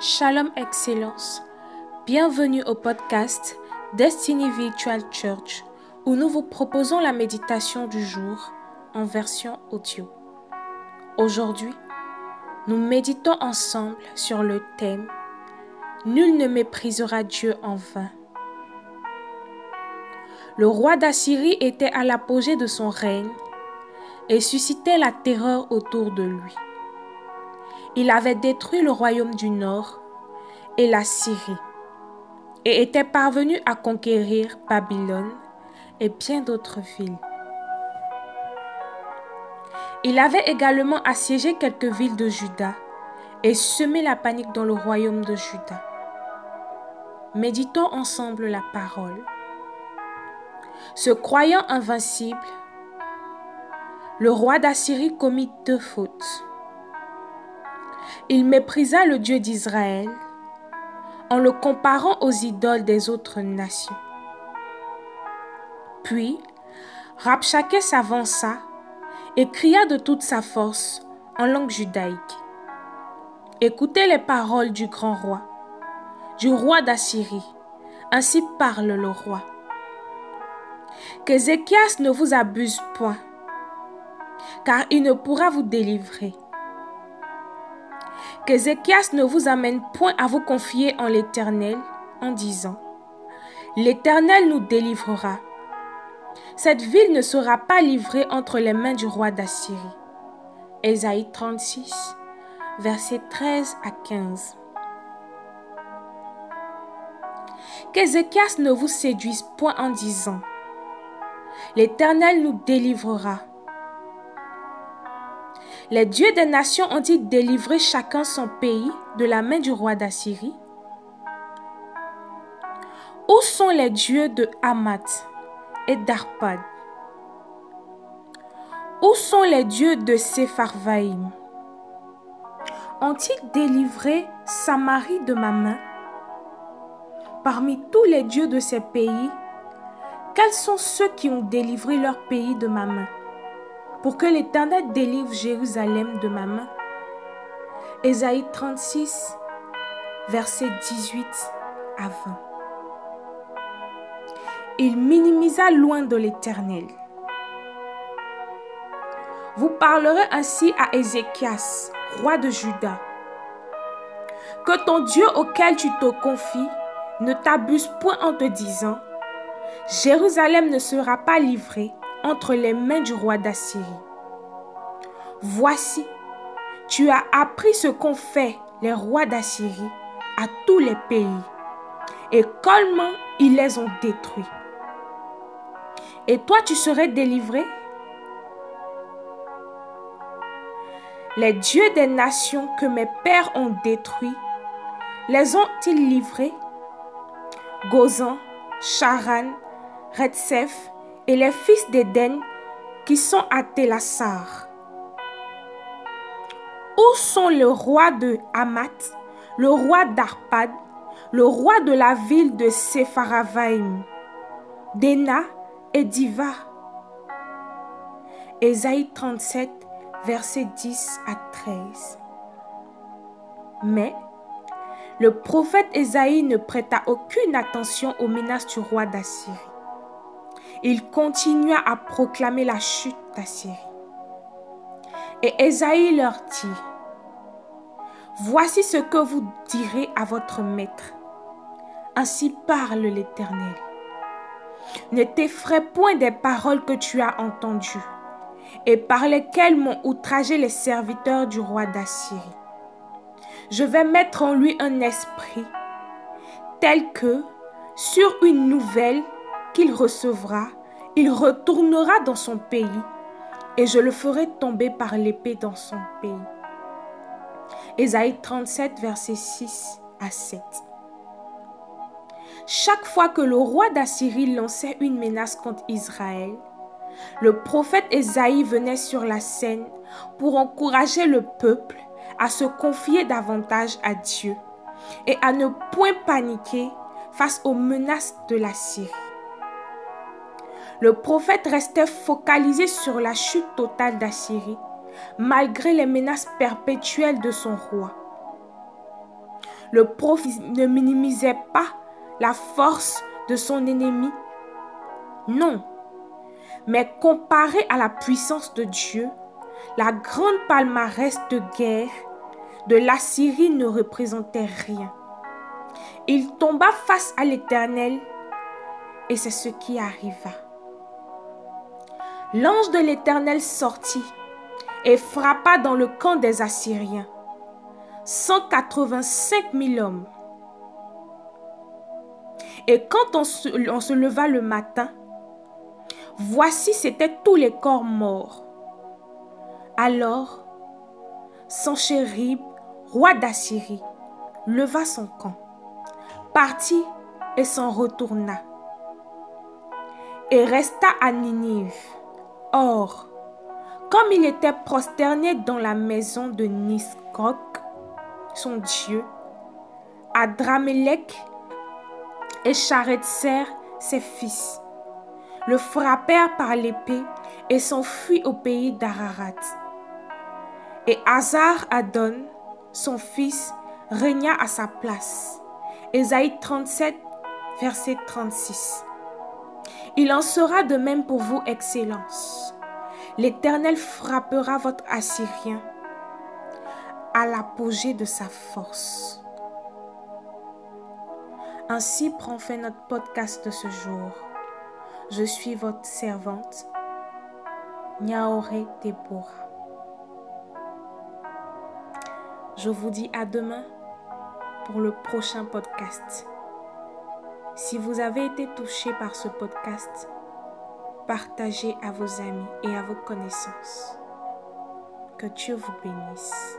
Shalom Excellence. Bienvenue au podcast Destiny Virtual Church où nous vous proposons la méditation du jour en version audio. Aujourd'hui, nous méditons ensemble sur le thème Nul ne méprisera Dieu en vain. Le roi d'Assyrie était à l'apogée de son règne et suscitait la terreur autour de lui. Il avait détruit le royaume du Nord et la Syrie et était parvenu à conquérir Babylone et bien d'autres villes. Il avait également assiégé quelques villes de Juda et semé la panique dans le royaume de Juda. Méditons ensemble la parole. Se croyant invincible, le roi d'Assyrie commit deux fautes. Il méprisa le Dieu d'Israël en le comparant aux idoles des autres nations. Puis, Rabshakeh s'avança et cria de toute sa force en langue judaïque. Écoutez les paroles du grand roi, du roi d'Assyrie. Ainsi parle le roi. Qu'Ézéchias ne vous abuse point, car il ne pourra vous délivrer. Qu'Ézéchias ne vous amène point à vous confier en l'Éternel en disant, L'Éternel nous délivrera. Cette ville ne sera pas livrée entre les mains du roi d'Assyrie. Ésaïe 36, versets 13 à 15. Qu'Ézéchias ne vous séduise point en disant, L'Éternel nous délivrera. Les dieux des nations ont-ils délivré chacun son pays de la main du roi d'Assyrie. Où sont les dieux de Hamath et d'Arpad? Où sont les dieux de Sepharvaïm Ont-ils délivré Samarie de ma main? Parmi tous les dieux de ces pays, quels sont ceux qui ont délivré leur pays de ma main? Pour que l'Éternel délivre Jérusalem de ma main. Ésaïe 36, versets 18 à 20. Il minimisa loin de l'Éternel. Vous parlerez ainsi à Ézéchias, roi de Juda. Que ton Dieu auquel tu te confies ne t'abuse point en te disant, Jérusalem ne sera pas livrée entre les mains du roi d'Assyrie. Voici, tu as appris ce qu'ont fait les rois d'Assyrie à tous les pays et comment ils les ont détruits. Et toi, tu serais délivré? Les dieux des nations que mes pères ont détruits, les ont-ils livrés? Gozan, Charan, Retsef et les fils d'Éden qui sont à Télassar. Où sont le roi de Hamath, le roi d'Arpad, le roi de la ville de Sepharavaim, Dena et Diva? Ésaïe 37, versets 10 à 13. Mais le prophète Ésaïe ne prêta aucune attention aux menaces du roi d'Assyrie il continua à proclamer la chute d'Assyrie. Et Esaïe leur dit, Voici ce que vous direz à votre maître. Ainsi parle l'Éternel. Ne t'effraie point des paroles que tu as entendues et par lesquelles m'ont outragé les serviteurs du roi d'Assyrie. Je vais mettre en lui un esprit tel que, sur une nouvelle, qu'il recevra, il retournera dans son pays, et je le ferai tomber par l'épée dans son pays. Ésaïe 37, versets 6 à 7. Chaque fois que le roi d'Assyrie lançait une menace contre Israël, le prophète Ésaïe venait sur la scène pour encourager le peuple à se confier davantage à Dieu et à ne point paniquer face aux menaces de la Syrie le prophète restait focalisé sur la chute totale d'Assyrie, malgré les menaces perpétuelles de son roi. le prophète ne minimisait pas la force de son ennemi. Non. Mais comparé à la puissance de Dieu, la grande palmarès de guerre de l'Assyrie ne représentait rien. Il tomba face à l'Éternel et c'est ce qui arriva. L'ange de l'Éternel sortit et frappa dans le camp des Assyriens. 185 000 hommes. Et quand on se, leva le matin, voici c'étaient tous les corps morts. Alors, Sanchérib, roi d'Assyrie, leva son camp, partit et s'en retourna, et resta à Ninive. Or, comme il était prosterné dans la maison de Nisroch, son dieu, Adramelech et Charetzer, ses fils, le frappèrent par l'épée et s'enfuit au pays d'Ararat. Et Hazar Adon, son fils, régna à sa place. Ésaïe 37, verset 36. Il en sera de même pour vous, Excellence. L'Éternel frappera votre Assyrien à l'apogée de sa force. Ainsi prend fin notre podcast de ce jour. Je suis votre servante, Nyaore Deborah. Je vous dis à demain pour le prochain podcast. Si vous avez été touché par ce podcast, partagez à vos amis et à vos connaissances. Que Dieu vous bénisse.